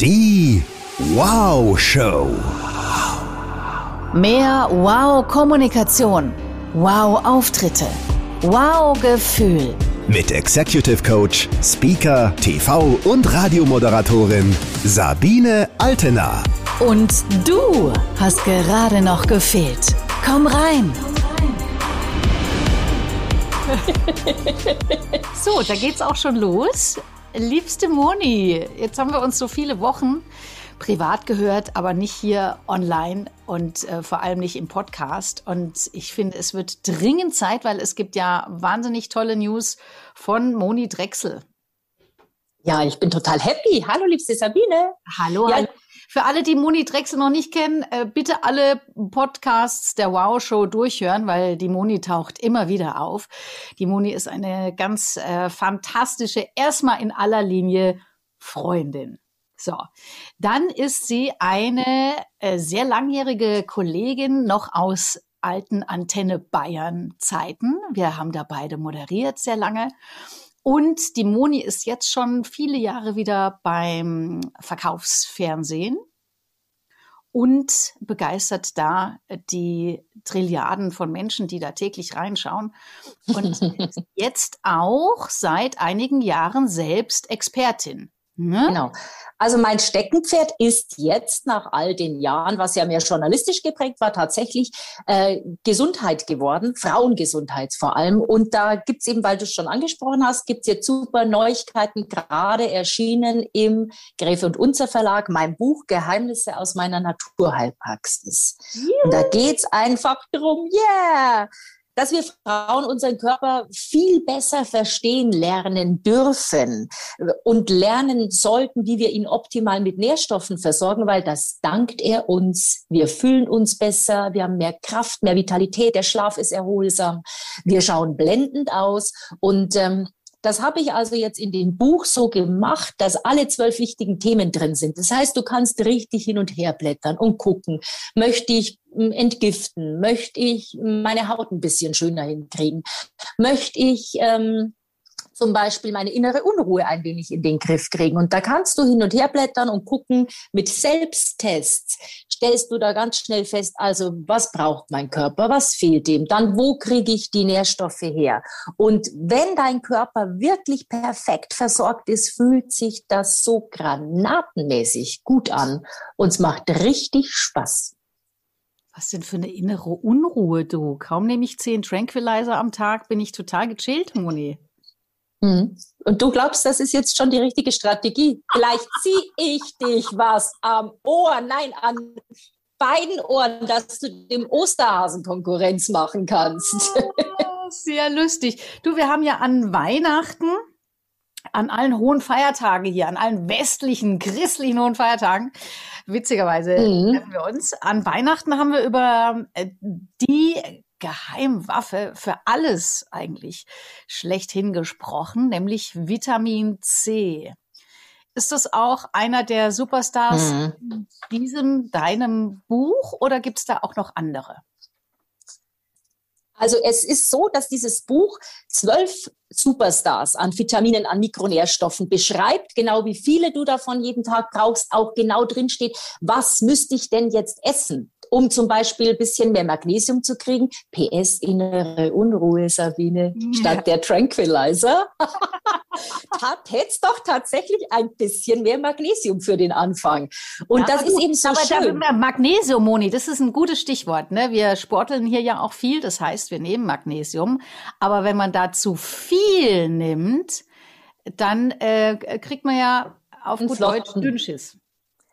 Die Wow Show. Mehr Wow-Kommunikation. Wow-Auftritte. Wow-Gefühl. Mit Executive Coach, Speaker, TV und Radiomoderatorin Sabine Altena. Und du hast gerade noch gefehlt. Komm rein. So, da geht's auch schon los. Liebste Moni, jetzt haben wir uns so viele Wochen privat gehört, aber nicht hier online und äh, vor allem nicht im Podcast. Und ich finde, es wird dringend Zeit, weil es gibt ja wahnsinnig tolle News von Moni Drechsel. Ja, ich bin total happy. Hallo, liebste Sabine. Hallo, ja, hallo. Für alle, die Moni Drechsel noch nicht kennen, äh, bitte alle Podcasts der Wow Show durchhören, weil die Moni taucht immer wieder auf. Die Moni ist eine ganz äh, fantastische, erstmal in aller Linie Freundin. So, dann ist sie eine äh, sehr langjährige Kollegin noch aus alten Antenne Bayern Zeiten. Wir haben da beide moderiert sehr lange. Und die Moni ist jetzt schon viele Jahre wieder beim Verkaufsfernsehen und begeistert da die Trilliarden von Menschen, die da täglich reinschauen. Und jetzt auch seit einigen Jahren selbst Expertin. Ne? Genau. Also mein Steckenpferd ist jetzt nach all den Jahren, was ja mehr journalistisch geprägt war, tatsächlich äh, Gesundheit geworden, Frauengesundheit vor allem. Und da gibt's eben, weil du es schon angesprochen hast, gibt's jetzt super Neuigkeiten, gerade erschienen im Gräfe und Unzer Verlag, mein Buch Geheimnisse aus meiner Naturheilpraxis. Yeah. Und da geht's einfach drum, yeah, dass wir Frauen unseren Körper viel besser verstehen lernen dürfen und lernen sollten, wie wir ihn optimal mit Nährstoffen versorgen, weil das dankt er uns. Wir fühlen uns besser, wir haben mehr Kraft, mehr Vitalität, der Schlaf ist erholsam, wir schauen blendend aus und ähm, das habe ich also jetzt in dem Buch so gemacht, dass alle zwölf wichtigen Themen drin sind. Das heißt, du kannst richtig hin und her blättern und gucken, möchte ich hm, entgiften, möchte ich meine Haut ein bisschen schöner hinkriegen, möchte ich ähm, zum Beispiel meine innere Unruhe ein wenig in den Griff kriegen. Und da kannst du hin und her blättern und gucken. Mit Selbsttests stellst du da ganz schnell fest, also was braucht mein Körper, was fehlt ihm, dann wo kriege ich die Nährstoffe her. Und wenn dein Körper wirklich perfekt versorgt ist, fühlt sich das so granatenmäßig gut an und es macht richtig Spaß. Was denn für eine innere Unruhe, du? Kaum nehme ich zehn Tranquilizer am Tag, bin ich total gechillt, Moni. Mhm. Und du glaubst, das ist jetzt schon die richtige Strategie. Vielleicht ziehe ich dich was am Ohr, nein, an beiden Ohren, dass du dem Osterhasen Konkurrenz machen kannst. Oh, sehr lustig. Du, wir haben ja an Weihnachten, an allen hohen Feiertagen hier, an allen westlichen, christlichen hohen Feiertagen, witzigerweise mhm. treffen wir uns. An Weihnachten haben wir über äh, die Geheimwaffe für alles eigentlich schlechthin gesprochen, nämlich Vitamin C. Ist das auch einer der Superstars mhm. in diesem, deinem Buch oder gibt es da auch noch andere? Also es ist so, dass dieses Buch zwölf Superstars an Vitaminen, an Mikronährstoffen beschreibt, genau wie viele du davon jeden Tag brauchst, auch genau drin steht, was müsste ich denn jetzt essen? Um zum Beispiel ein bisschen mehr Magnesium zu kriegen. PS, innere Unruhe, Sabine, ja. statt der Tranquilizer. Hat hätt's doch tatsächlich ein bisschen mehr Magnesium für den Anfang. Und ja, das ist eben so aber schön. Magnesium, Moni, das ist ein gutes Stichwort. Ne? Wir sporteln hier ja auch viel, das heißt, wir nehmen Magnesium. Aber wenn man da zu viel nimmt, dann äh, kriegt man ja auf gut Deutsch Dünnschiss.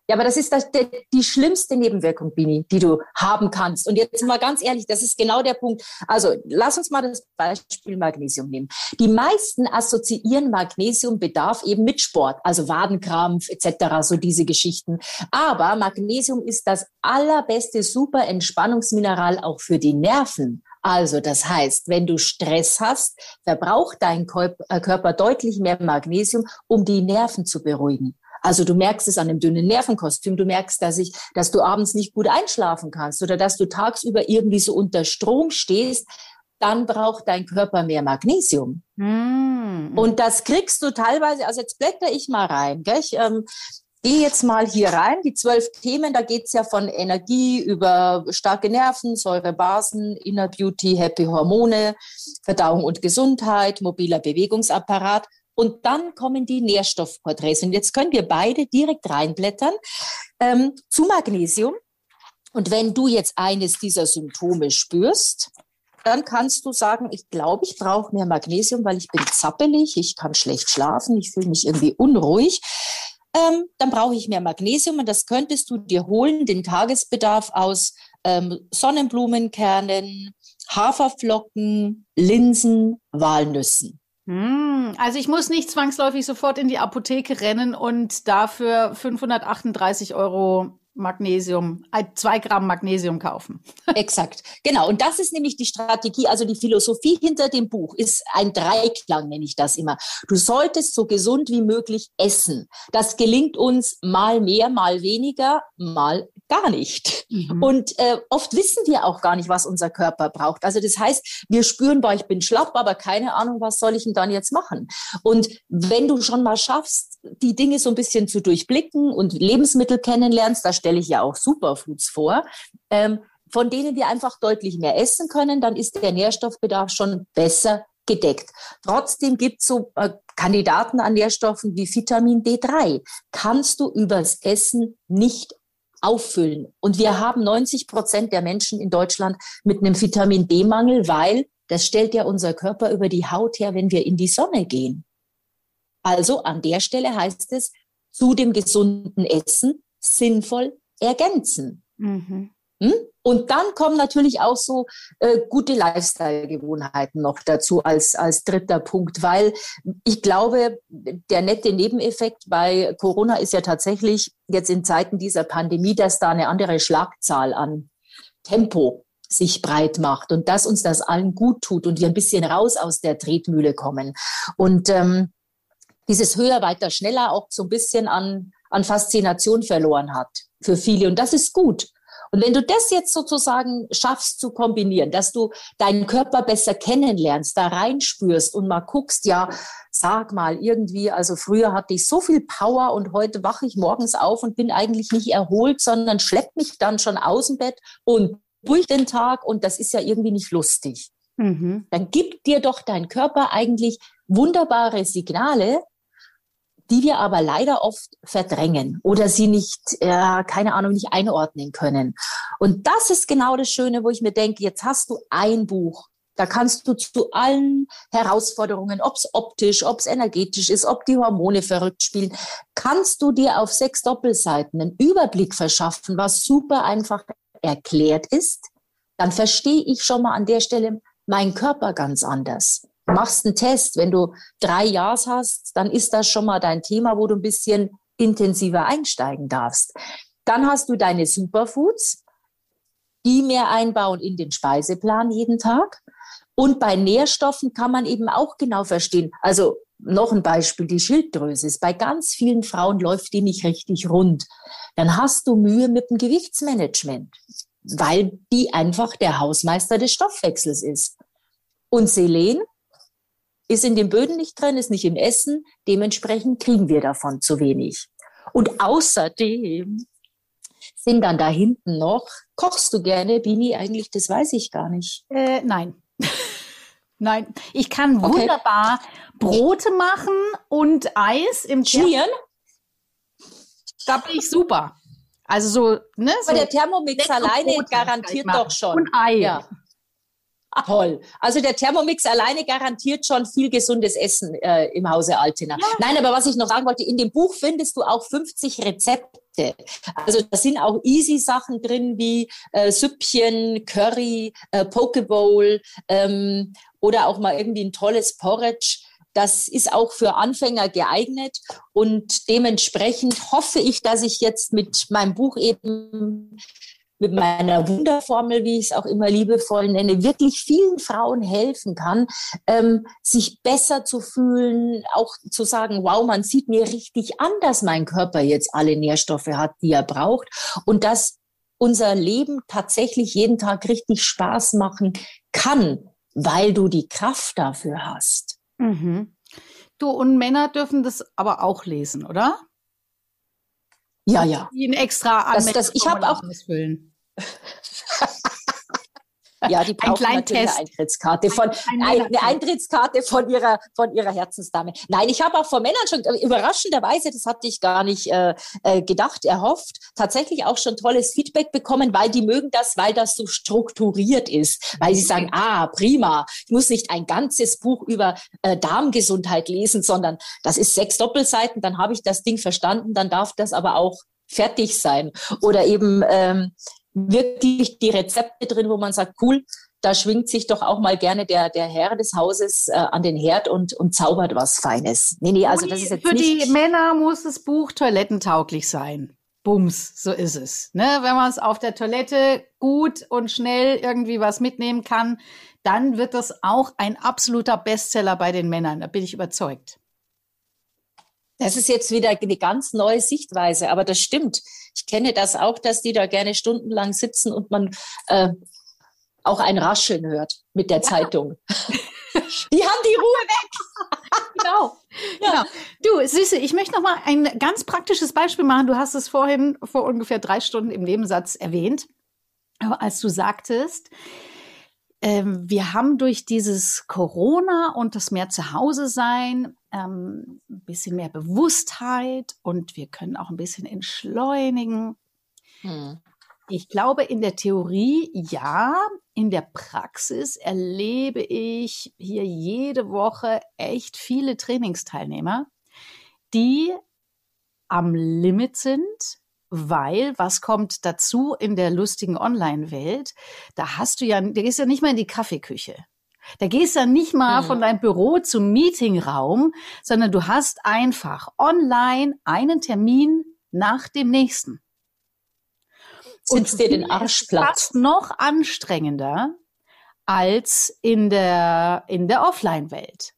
Ja, aber das ist das, der, die schlimmste Nebenwirkung, Bini, die du haben kannst. Und jetzt mal ganz ehrlich, das ist genau der Punkt. Also lass uns mal das Beispiel Magnesium nehmen. Die meisten assoziieren Magnesiumbedarf eben mit Sport, also Wadenkrampf etc., so diese Geschichten. Aber Magnesium ist das allerbeste super Entspannungsmineral auch für die Nerven. Also das heißt, wenn du Stress hast, verbraucht dein äh, Körper deutlich mehr Magnesium, um die Nerven zu beruhigen. Also du merkst es an dem dünnen Nervenkostüm, du merkst, dass ich, dass du abends nicht gut einschlafen kannst oder dass du tagsüber irgendwie so unter Strom stehst, dann braucht dein Körper mehr Magnesium. Mm. Und das kriegst du teilweise, also jetzt blätter ich mal rein, gell? Ich, ähm, gehe jetzt mal hier rein. Die zwölf Themen, da geht es ja von Energie über starke Nerven, Säurebasen, Inner Beauty, Happy Hormone, Verdauung und Gesundheit, mobiler Bewegungsapparat. Und dann kommen die Nährstoffporträts. Und jetzt können wir beide direkt reinblättern ähm, zu Magnesium. Und wenn du jetzt eines dieser Symptome spürst, dann kannst du sagen, ich glaube, ich brauche mehr Magnesium, weil ich bin zappelig, ich kann schlecht schlafen, ich fühle mich irgendwie unruhig. Ähm, dann brauche ich mehr Magnesium und das könntest du dir holen, den Tagesbedarf aus ähm, Sonnenblumenkernen, Haferflocken, Linsen, Walnüssen. Hm, also ich muss nicht zwangsläufig sofort in die Apotheke rennen und dafür 538 Euro Magnesium, zwei Gramm Magnesium kaufen. Exakt, genau. Und das ist nämlich die Strategie, also die Philosophie hinter dem Buch ist ein Dreiklang, nenne ich das immer. Du solltest so gesund wie möglich essen. Das gelingt uns mal mehr, mal weniger, mal gar nicht. Mhm. Und äh, oft wissen wir auch gar nicht, was unser Körper braucht. Also das heißt, wir spüren, boah, ich bin schlapp, aber keine Ahnung, was soll ich denn dann jetzt machen? Und wenn du schon mal schaffst, die Dinge so ein bisschen zu durchblicken und Lebensmittel kennenlernst, da stelle ich ja auch Superfoods vor, ähm, von denen wir einfach deutlich mehr essen können, dann ist der Nährstoffbedarf schon besser gedeckt. Trotzdem gibt es so äh, Kandidaten an Nährstoffen wie Vitamin D3. Kannst du übers Essen nicht auffüllen. Und wir haben 90 Prozent der Menschen in Deutschland mit einem Vitamin D-Mangel, weil das stellt ja unser Körper über die Haut her, wenn wir in die Sonne gehen. Also an der Stelle heißt es, zu dem gesunden Essen sinnvoll ergänzen. Mhm. Hm? Und dann kommen natürlich auch so äh, gute Lifestyle-Gewohnheiten noch dazu als, als dritter Punkt, weil ich glaube, der nette Nebeneffekt bei Corona ist ja tatsächlich jetzt in Zeiten dieser Pandemie, dass da eine andere Schlagzahl an Tempo sich breit macht und dass uns das allen gut tut und wir ein bisschen raus aus der Tretmühle kommen. Und ähm, dieses höher, weiter, schneller auch so ein bisschen an, an Faszination verloren hat für viele. Und das ist gut. Und wenn du das jetzt sozusagen schaffst zu kombinieren, dass du deinen Körper besser kennenlernst, da reinspürst und mal guckst, ja, sag mal irgendwie, also früher hatte ich so viel Power und heute wache ich morgens auf und bin eigentlich nicht erholt, sondern schlepp mich dann schon aus dem Bett und durch den Tag und das ist ja irgendwie nicht lustig. Mhm. Dann gibt dir doch dein Körper eigentlich wunderbare Signale, die wir aber leider oft verdrängen oder sie nicht, äh, keine Ahnung, nicht einordnen können. Und das ist genau das Schöne, wo ich mir denke, jetzt hast du ein Buch. Da kannst du zu allen Herausforderungen, ob es optisch, ob es energetisch ist, ob die Hormone verrückt spielen, kannst du dir auf sechs Doppelseiten einen Überblick verschaffen, was super einfach erklärt ist. Dann verstehe ich schon mal an der Stelle meinen Körper ganz anders machst einen Test. Wenn du drei Jahre hast, dann ist das schon mal dein Thema, wo du ein bisschen intensiver einsteigen darfst. Dann hast du deine Superfoods, die mehr einbauen in den Speiseplan jeden Tag. Und bei Nährstoffen kann man eben auch genau verstehen. Also noch ein Beispiel, die Schilddrüse ist. Bei ganz vielen Frauen läuft die nicht richtig rund. Dann hast du Mühe mit dem Gewichtsmanagement, weil die einfach der Hausmeister des Stoffwechsels ist. Und Selen ist in den Böden nicht drin, ist nicht im Essen. Dementsprechend kriegen wir davon zu wenig. Und außerdem sind dann da hinten noch, kochst du gerne, Bini? Eigentlich, das weiß ich gar nicht. Äh, nein. nein, ich kann okay. wunderbar Brote machen und Eis im Schmieren. Da bin ich super. Also so, ne? So Aber der Thermomix alleine garantiert doch schon. Und Ei. Ja. Toll. Also der Thermomix alleine garantiert schon viel gesundes Essen äh, im Hause Altena. Ja. Nein, aber was ich noch sagen wollte, in dem Buch findest du auch 50 Rezepte. Also da sind auch easy Sachen drin wie äh, Süppchen, Curry, äh, Pokeball ähm, oder auch mal irgendwie ein tolles Porridge. Das ist auch für Anfänger geeignet und dementsprechend hoffe ich, dass ich jetzt mit meinem Buch eben mit meiner Wunderformel, wie ich es auch immer liebevoll nenne, wirklich vielen Frauen helfen kann, ähm, sich besser zu fühlen, auch zu sagen, wow, man sieht mir richtig an, dass mein Körper jetzt alle Nährstoffe hat, die er braucht und dass unser Leben tatsächlich jeden Tag richtig Spaß machen kann, weil du die Kraft dafür hast. Mhm. Du und Männer dürfen das aber auch lesen, oder? Ja, ja. Die ein extra das, das, Ich habe auch. Ja, die brauchen ein natürlich eine Eintrittskarte von ein, ein eine Eintrittskarte von ihrer von ihrer Herzensdame. Nein, ich habe auch von Männern schon äh, überraschenderweise, das hatte ich gar nicht äh, äh, gedacht, erhofft, tatsächlich auch schon tolles Feedback bekommen, weil die mögen das, weil das so strukturiert ist, weil sie sagen, ah, prima, ich muss nicht ein ganzes Buch über äh, Darmgesundheit lesen, sondern das ist sechs Doppelseiten, dann habe ich das Ding verstanden, dann darf das aber auch fertig sein. Oder eben ähm, wirklich die Rezepte drin, wo man sagt, cool, da schwingt sich doch auch mal gerne der, der Herr des Hauses äh, an den Herd und, und zaubert was Feines. Nee, nee, also das ist jetzt Für nicht die Männer muss das Buch toilettentauglich sein. Bums, so ist es. Ne? Wenn man es auf der Toilette gut und schnell irgendwie was mitnehmen kann, dann wird das auch ein absoluter Bestseller bei den Männern. Da bin ich überzeugt. Das ist jetzt wieder eine ganz neue Sichtweise, aber das stimmt. Ich kenne das auch, dass die da gerne stundenlang sitzen und man äh, auch ein Rascheln hört mit der ja. Zeitung. Die haben die Ruhe weg. genau. Ja. genau. Du, Süße, ich möchte noch mal ein ganz praktisches Beispiel machen. Du hast es vorhin vor ungefähr drei Stunden im Nebensatz erwähnt. Als du sagtest, ähm, wir haben durch dieses Corona und das mehr zu Hause sein ähm, ein bisschen mehr Bewusstheit und wir können auch ein bisschen entschleunigen. Hm. Ich glaube, in der Theorie ja, in der Praxis erlebe ich hier jede Woche echt viele Trainingsteilnehmer, die am Limit sind, weil was kommt dazu in der lustigen Online-Welt? Da hast du ja, da gehst ja nicht mal in die Kaffeeküche. Da gehst du ja nicht mal mhm. von deinem Büro zum Meetingraum, sondern du hast einfach online einen Termin nach dem nächsten. Sitzt dir den Arsch platt. Fast noch anstrengender als in der, in der Offline-Welt.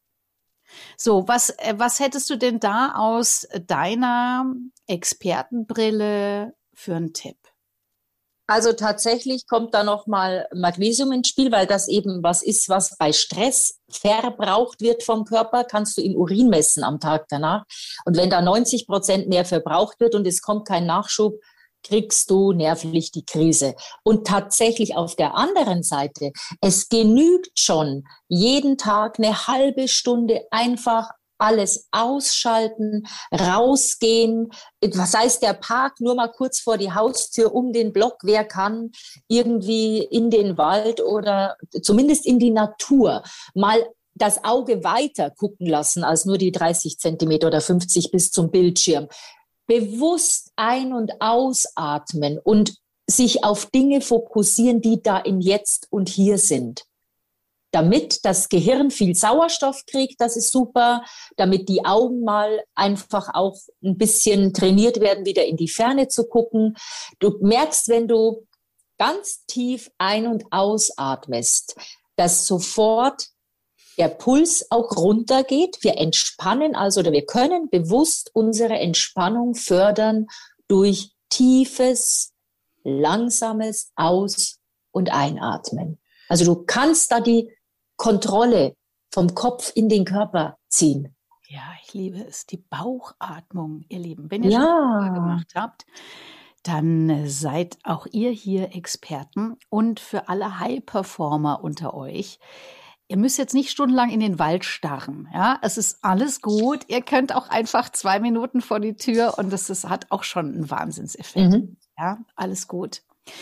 So, was, äh, was hättest du denn da aus deiner Expertenbrille für einen Tipp? Also tatsächlich kommt da nochmal Magnesium ins Spiel, weil das eben was ist, was bei Stress verbraucht wird vom Körper, kannst du im Urin messen am Tag danach. Und wenn da 90 Prozent mehr verbraucht wird und es kommt kein Nachschub, kriegst du nervlich die Krise. Und tatsächlich auf der anderen Seite, es genügt schon, jeden Tag eine halbe Stunde einfach alles ausschalten, rausgehen. Was heißt der Park nur mal kurz vor die Haustür um den Block? Wer kann irgendwie in den Wald oder zumindest in die Natur mal das Auge weiter gucken lassen als nur die 30 Zentimeter oder 50 bis zum Bildschirm bewusst ein- und ausatmen und sich auf Dinge fokussieren, die da im Jetzt und hier sind. Damit das Gehirn viel Sauerstoff kriegt, das ist super. Damit die Augen mal einfach auch ein bisschen trainiert werden, wieder in die Ferne zu gucken. Du merkst, wenn du ganz tief ein- und ausatmest, dass sofort der Puls auch runtergeht. Wir entspannen also oder wir können bewusst unsere Entspannung fördern durch tiefes, langsames Aus- und Einatmen. Also du kannst da die Kontrolle vom Kopf in den Körper ziehen. Ja, ich liebe es. Die Bauchatmung, ihr Lieben. Wenn ihr ja. schon gemacht habt, dann seid auch ihr hier Experten. Und für alle High-Performer unter euch, Ihr müsst jetzt nicht stundenlang in den Wald starren. Ja, es ist alles gut. Ihr könnt auch einfach zwei Minuten vor die Tür und das ist, hat auch schon einen Wahnsinnseffekt. Mhm. Ja, alles gut.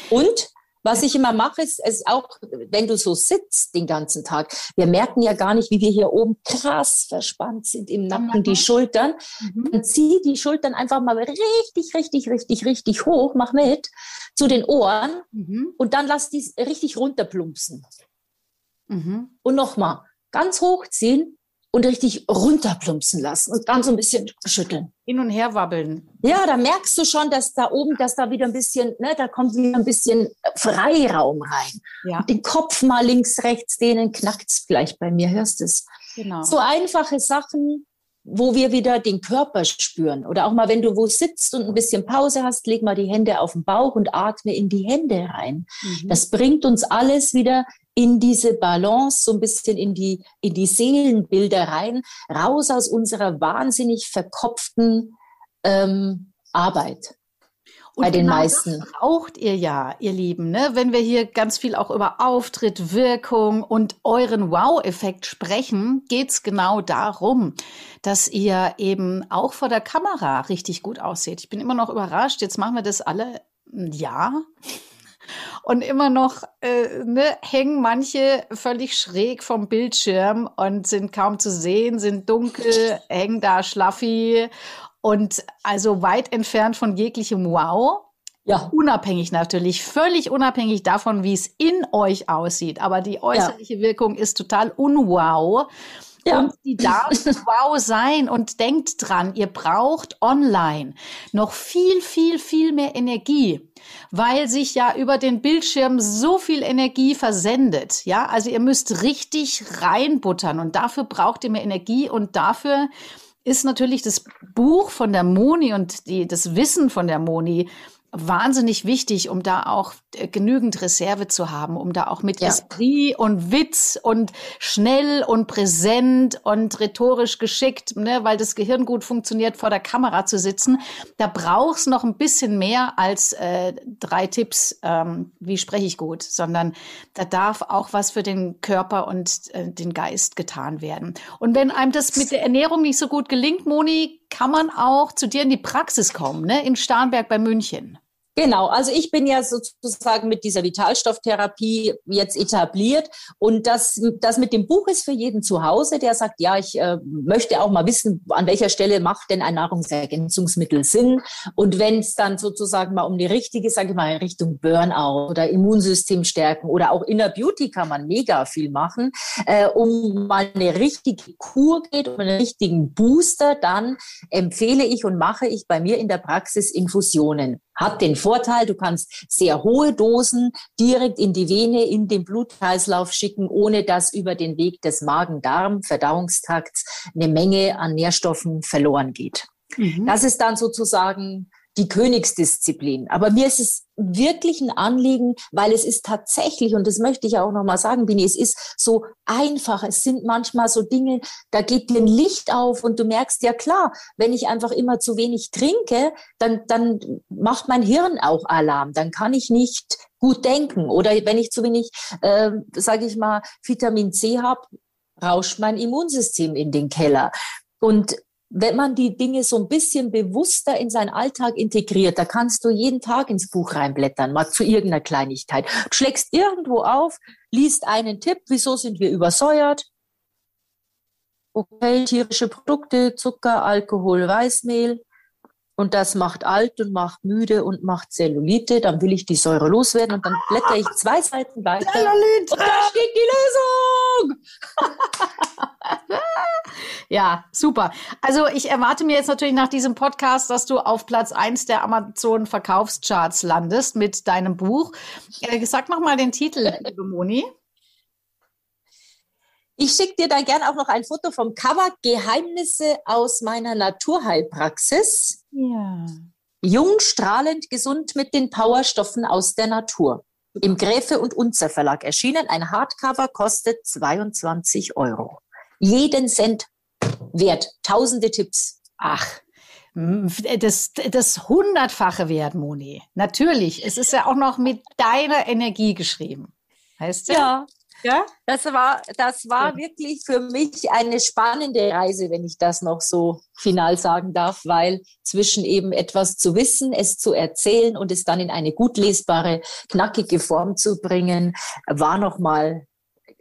Und was ich immer mache, ist, ist auch, wenn du so sitzt den ganzen Tag, wir merken ja gar nicht, wie wir hier oben krass verspannt sind im Nacken, die Schultern. Mhm. Dann zieh die Schultern einfach mal richtig, richtig, richtig, richtig hoch, mach mit zu den Ohren mhm. und dann lass die richtig runterplumpsen. Mhm. Und nochmal ganz hochziehen und richtig runterplumpsen lassen und dann so ein bisschen schütteln. Hin und her wabbeln. Ja, da merkst du schon, dass da oben, dass da wieder ein bisschen, ne, da kommt wieder ein bisschen Freiraum rein. Ja. Und den Kopf mal links, rechts dehnen, knackt's vielleicht bei mir, hörst du es? Genau. So einfache Sachen, wo wir wieder den Körper spüren. Oder auch mal, wenn du wo sitzt und ein bisschen Pause hast, leg mal die Hände auf den Bauch und atme in die Hände rein. Mhm. Das bringt uns alles wieder in diese Balance, so ein bisschen in die, in die Seelenbilder rein, raus aus unserer wahnsinnig verkopften ähm, Arbeit. Und bei den genau meisten. Das braucht ihr ja, ihr Lieben, ne? wenn wir hier ganz viel auch über Auftritt, Wirkung und euren Wow-Effekt sprechen, geht's genau darum, dass ihr eben auch vor der Kamera richtig gut aussieht. Ich bin immer noch überrascht. Jetzt machen wir das alle ein Jahr. Und immer noch äh, ne, hängen manche völlig schräg vom Bildschirm und sind kaum zu sehen, sind dunkel, hängen da schlaffi und also weit entfernt von jeglichem Wow. Ja. Unabhängig natürlich, völlig unabhängig davon, wie es in euch aussieht. Aber die äußerliche ja. Wirkung ist total unwow. Ja. Und die darf wow sein und denkt dran, ihr braucht online noch viel, viel, viel mehr Energie, weil sich ja über den Bildschirm so viel Energie versendet. Ja, also ihr müsst richtig reinbuttern und dafür braucht ihr mehr Energie und dafür ist natürlich das Buch von der Moni und die, das Wissen von der Moni wahnsinnig wichtig, um da auch äh, genügend Reserve zu haben, um da auch mit ja. Esprit und Witz und schnell und präsent und rhetorisch geschickt, ne, weil das Gehirn gut funktioniert, vor der Kamera zu sitzen. Da brauchst noch ein bisschen mehr als äh, drei Tipps, ähm, wie spreche ich gut, sondern da darf auch was für den Körper und äh, den Geist getan werden. Und wenn einem das mit der Ernährung nicht so gut gelingt, Moni, kann man auch zu dir in die Praxis kommen, ne? in Starnberg bei München. Genau, also ich bin ja sozusagen mit dieser Vitalstofftherapie jetzt etabliert und das, das mit dem Buch ist für jeden zu Hause, der sagt, ja, ich äh, möchte auch mal wissen, an welcher Stelle macht denn ein Nahrungsergänzungsmittel Sinn? Und wenn es dann sozusagen mal um die richtige, sage ich mal, in Richtung Burnout oder Immunsystem stärken oder auch Inner Beauty kann man mega viel machen, äh, um mal eine richtige Kur geht, um einen richtigen Booster, dann empfehle ich und mache ich bei mir in der Praxis Infusionen hat den Vorteil, du kannst sehr hohe Dosen direkt in die Vene, in den Blutkreislauf schicken, ohne dass über den Weg des Magen-Darm-Verdauungstrakts eine Menge an Nährstoffen verloren geht. Mhm. Das ist dann sozusagen die Königsdisziplin. Aber mir ist es wirklich ein Anliegen, weil es ist tatsächlich, und das möchte ich auch nochmal sagen, Bini, es ist so einfach. Es sind manchmal so Dinge, da geht dir ein Licht auf und du merkst, ja klar, wenn ich einfach immer zu wenig trinke, dann, dann macht mein Hirn auch Alarm. Dann kann ich nicht gut denken. Oder wenn ich zu wenig, äh, sage ich mal, Vitamin C habe, rauscht mein Immunsystem in den Keller. Und wenn man die Dinge so ein bisschen bewusster in seinen Alltag integriert, da kannst du jeden Tag ins Buch reinblättern, mal zu irgendeiner Kleinigkeit. Du schlägst irgendwo auf, liest einen Tipp, wieso sind wir übersäuert? Okay, tierische Produkte, Zucker, Alkohol, Weißmehl. Und das macht alt und macht müde und macht Zellulite. Dann will ich die Säure loswerden und dann blätter ich zwei Seiten weiter. Zellulite. Und da steht die Lösung. Ja, super. Also ich erwarte mir jetzt natürlich nach diesem Podcast, dass du auf Platz eins der Amazon-Verkaufscharts landest mit deinem Buch. Äh, sag noch mal den Titel, liebe Moni. Ich schicke dir da gerne auch noch ein Foto vom Cover Geheimnisse aus meiner Naturheilpraxis. Ja. Jung, strahlend, gesund mit den Powerstoffen aus der Natur. Im Gräfe und Unzer Verlag erschienen. Ein Hardcover kostet 22 Euro. Jeden Cent wert. Tausende Tipps. Ach, das, das hundertfache wert, Moni. Natürlich. Es ist ja auch noch mit deiner Energie geschrieben. Heißt ja? Ja. Ja, das war, das war ja. wirklich für mich eine spannende Reise, wenn ich das noch so final sagen darf, weil zwischen eben etwas zu wissen, es zu erzählen und es dann in eine gut lesbare, knackige Form zu bringen, war nochmal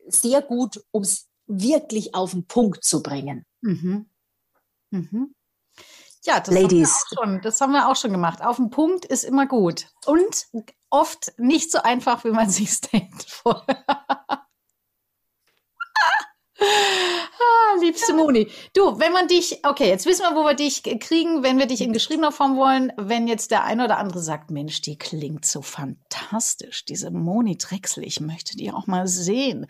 sehr gut, um es wirklich auf den Punkt zu bringen. Mhm. Mhm. Ja, das Ladies. Haben wir auch schon, das haben wir auch schon gemacht. Auf den Punkt ist immer gut. Und oft nicht so einfach, wie man sich denkt vorher. Ah, liebste Moni. Du, wenn man dich, okay, jetzt wissen wir, wo wir dich kriegen, wenn wir dich in geschriebener Form wollen. Wenn jetzt der eine oder andere sagt, Mensch, die klingt so fantastisch, diese Moni Drechsel, ich möchte die auch mal sehen.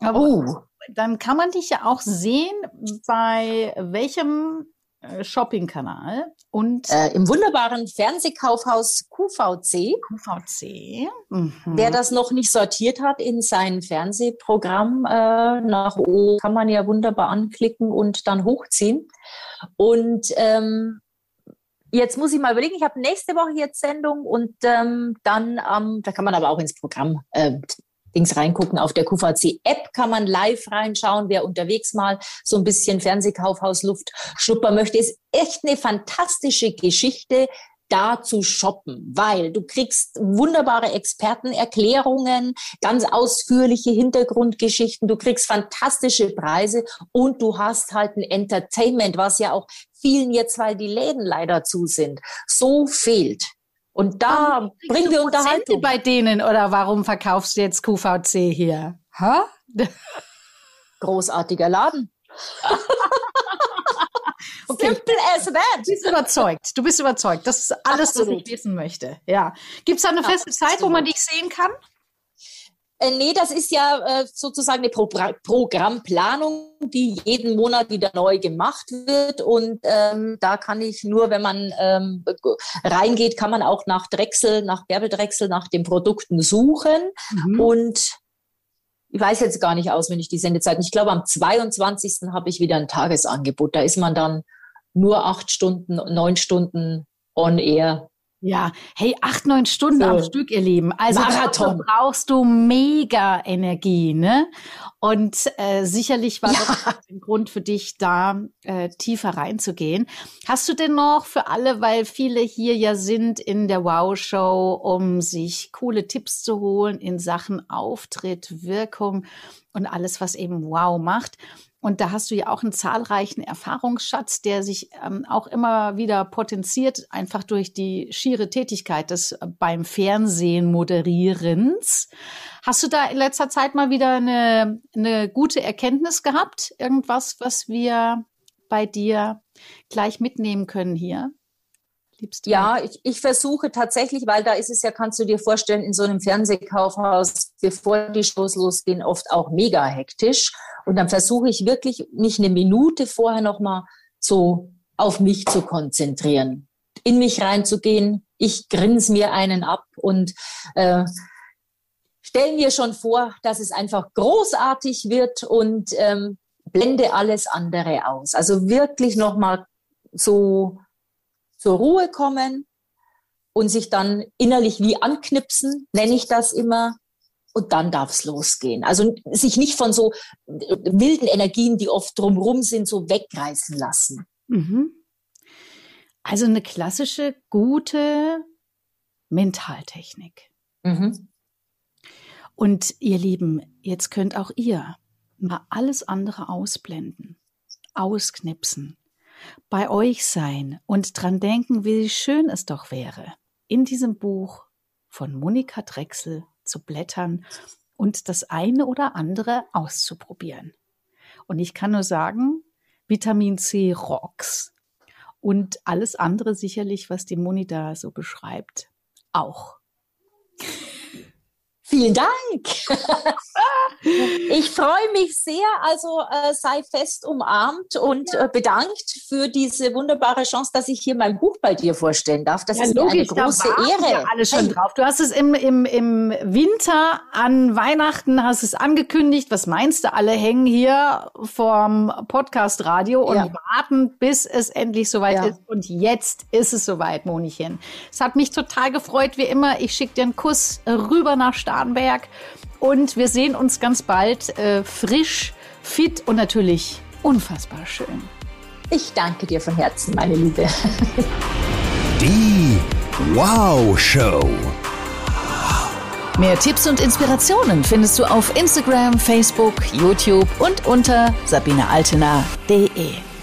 Aber oh dann kann man dich ja auch sehen bei welchem Shopping-Kanal und äh, im wunderbaren Fernsehkaufhaus QVC. QVC. Mhm. Wer das noch nicht sortiert hat in sein Fernsehprogramm äh, nach O kann man ja wunderbar anklicken und dann hochziehen. Und ähm, Jetzt muss ich mal überlegen, ich habe nächste Woche jetzt Sendung und ähm, dann, ähm, da kann man aber auch ins Programm äh, Dings reingucken. Auf der QVC-App kann man live reinschauen, wer unterwegs mal so ein bisschen Fernsehkaufhausluft schnuppern möchte. Ist echt eine fantastische Geschichte da zu shoppen, weil du kriegst wunderbare Expertenerklärungen, ganz ausführliche Hintergrundgeschichten, du kriegst fantastische Preise und du hast halt ein Entertainment, was ja auch vielen jetzt, weil die Läden leider zu sind, so fehlt. Und da bringen wir Unterhaltung. bei denen oder warum verkaufst du jetzt QVC hier? Ha? Großartiger Laden. okay. Simple as that. Du bist überzeugt. Du bist überzeugt. Das ist alles, Absolut. was ich wissen möchte. Ja. Gibt es da eine feste Absolut. Zeit, wo man dich sehen kann? Äh, nee, das ist ja äh, sozusagen eine Pro Programmplanung, die jeden Monat wieder neu gemacht wird. Und ähm, da kann ich nur, wenn man ähm, reingeht, kann man auch nach Drechsel, nach Bärbel Drechsel, nach den Produkten suchen. Mhm. Und ich weiß jetzt gar nicht auswendig die Sendezeit. Ich glaube, am 22. habe ich wieder ein Tagesangebot. Da ist man dann nur acht Stunden, neun Stunden on air ja, hey, acht, neun Stunden so. am Stück, ihr Lieben. Also Marathon. brauchst du mega Energie, ne? Und äh, sicherlich war ja. das ein Grund für dich, da äh, tiefer reinzugehen. Hast du denn noch für alle, weil viele hier ja sind in der Wow-Show, um sich coole Tipps zu holen in Sachen Auftritt, Wirkung und alles, was eben Wow macht, und da hast du ja auch einen zahlreichen Erfahrungsschatz, der sich ähm, auch immer wieder potenziert, einfach durch die schiere Tätigkeit des äh, beim Fernsehen Moderierens. Hast du da in letzter Zeit mal wieder eine, eine gute Erkenntnis gehabt? Irgendwas, was wir bei dir gleich mitnehmen können hier? Liebst du? Ja, ich, ich versuche tatsächlich, weil da ist es ja, kannst du dir vorstellen, in so einem Fernsehkaufhaus, bevor die Shows losgehen, oft auch mega hektisch. Und dann versuche ich wirklich, mich eine Minute vorher nochmal so auf mich zu konzentrieren, in mich reinzugehen. Ich grinse mir einen ab und äh, stelle mir schon vor, dass es einfach großartig wird und ähm, blende alles andere aus. Also wirklich nochmal so zur Ruhe kommen und sich dann innerlich wie anknipsen, nenne ich das immer, und dann darf es losgehen. Also sich nicht von so äh, wilden Energien, die oft drumherum sind, so wegreißen lassen. Mhm. Also eine klassische, gute Mentaltechnik. Mhm. Und ihr Lieben, jetzt könnt auch ihr mal alles andere ausblenden, ausknipsen, bei euch sein und dran denken, wie schön es doch wäre, in diesem Buch von Monika Drechsel zu blättern und das eine oder andere auszuprobieren. Und ich kann nur sagen, Vitamin C rocks. Und alles andere sicherlich, was die Moni da so beschreibt, auch. Vielen Dank. ich freue mich sehr. Also äh, sei fest umarmt und ja. äh, bedankt für diese wunderbare Chance, dass ich hier mein Buch bei dir vorstellen darf. Das ja, ist logisch, eine große da Ehre. Ja alles schon drauf. Du hast es im, im, im Winter an Weihnachten hast es angekündigt. Was meinst du? Alle hängen hier vorm Podcast Radio und ja. warten, bis es endlich soweit ist. Und jetzt ist es soweit, Monichen. Es hat mich total gefreut, wie immer. Ich schicke dir einen Kuss rüber nach Start. Starnberg. Und wir sehen uns ganz bald äh, frisch, fit und natürlich unfassbar schön. Ich danke dir von Herzen, meine Liebe. Die Wow Show. Mehr Tipps und Inspirationen findest du auf Instagram, Facebook, YouTube und unter sabinealtener.de.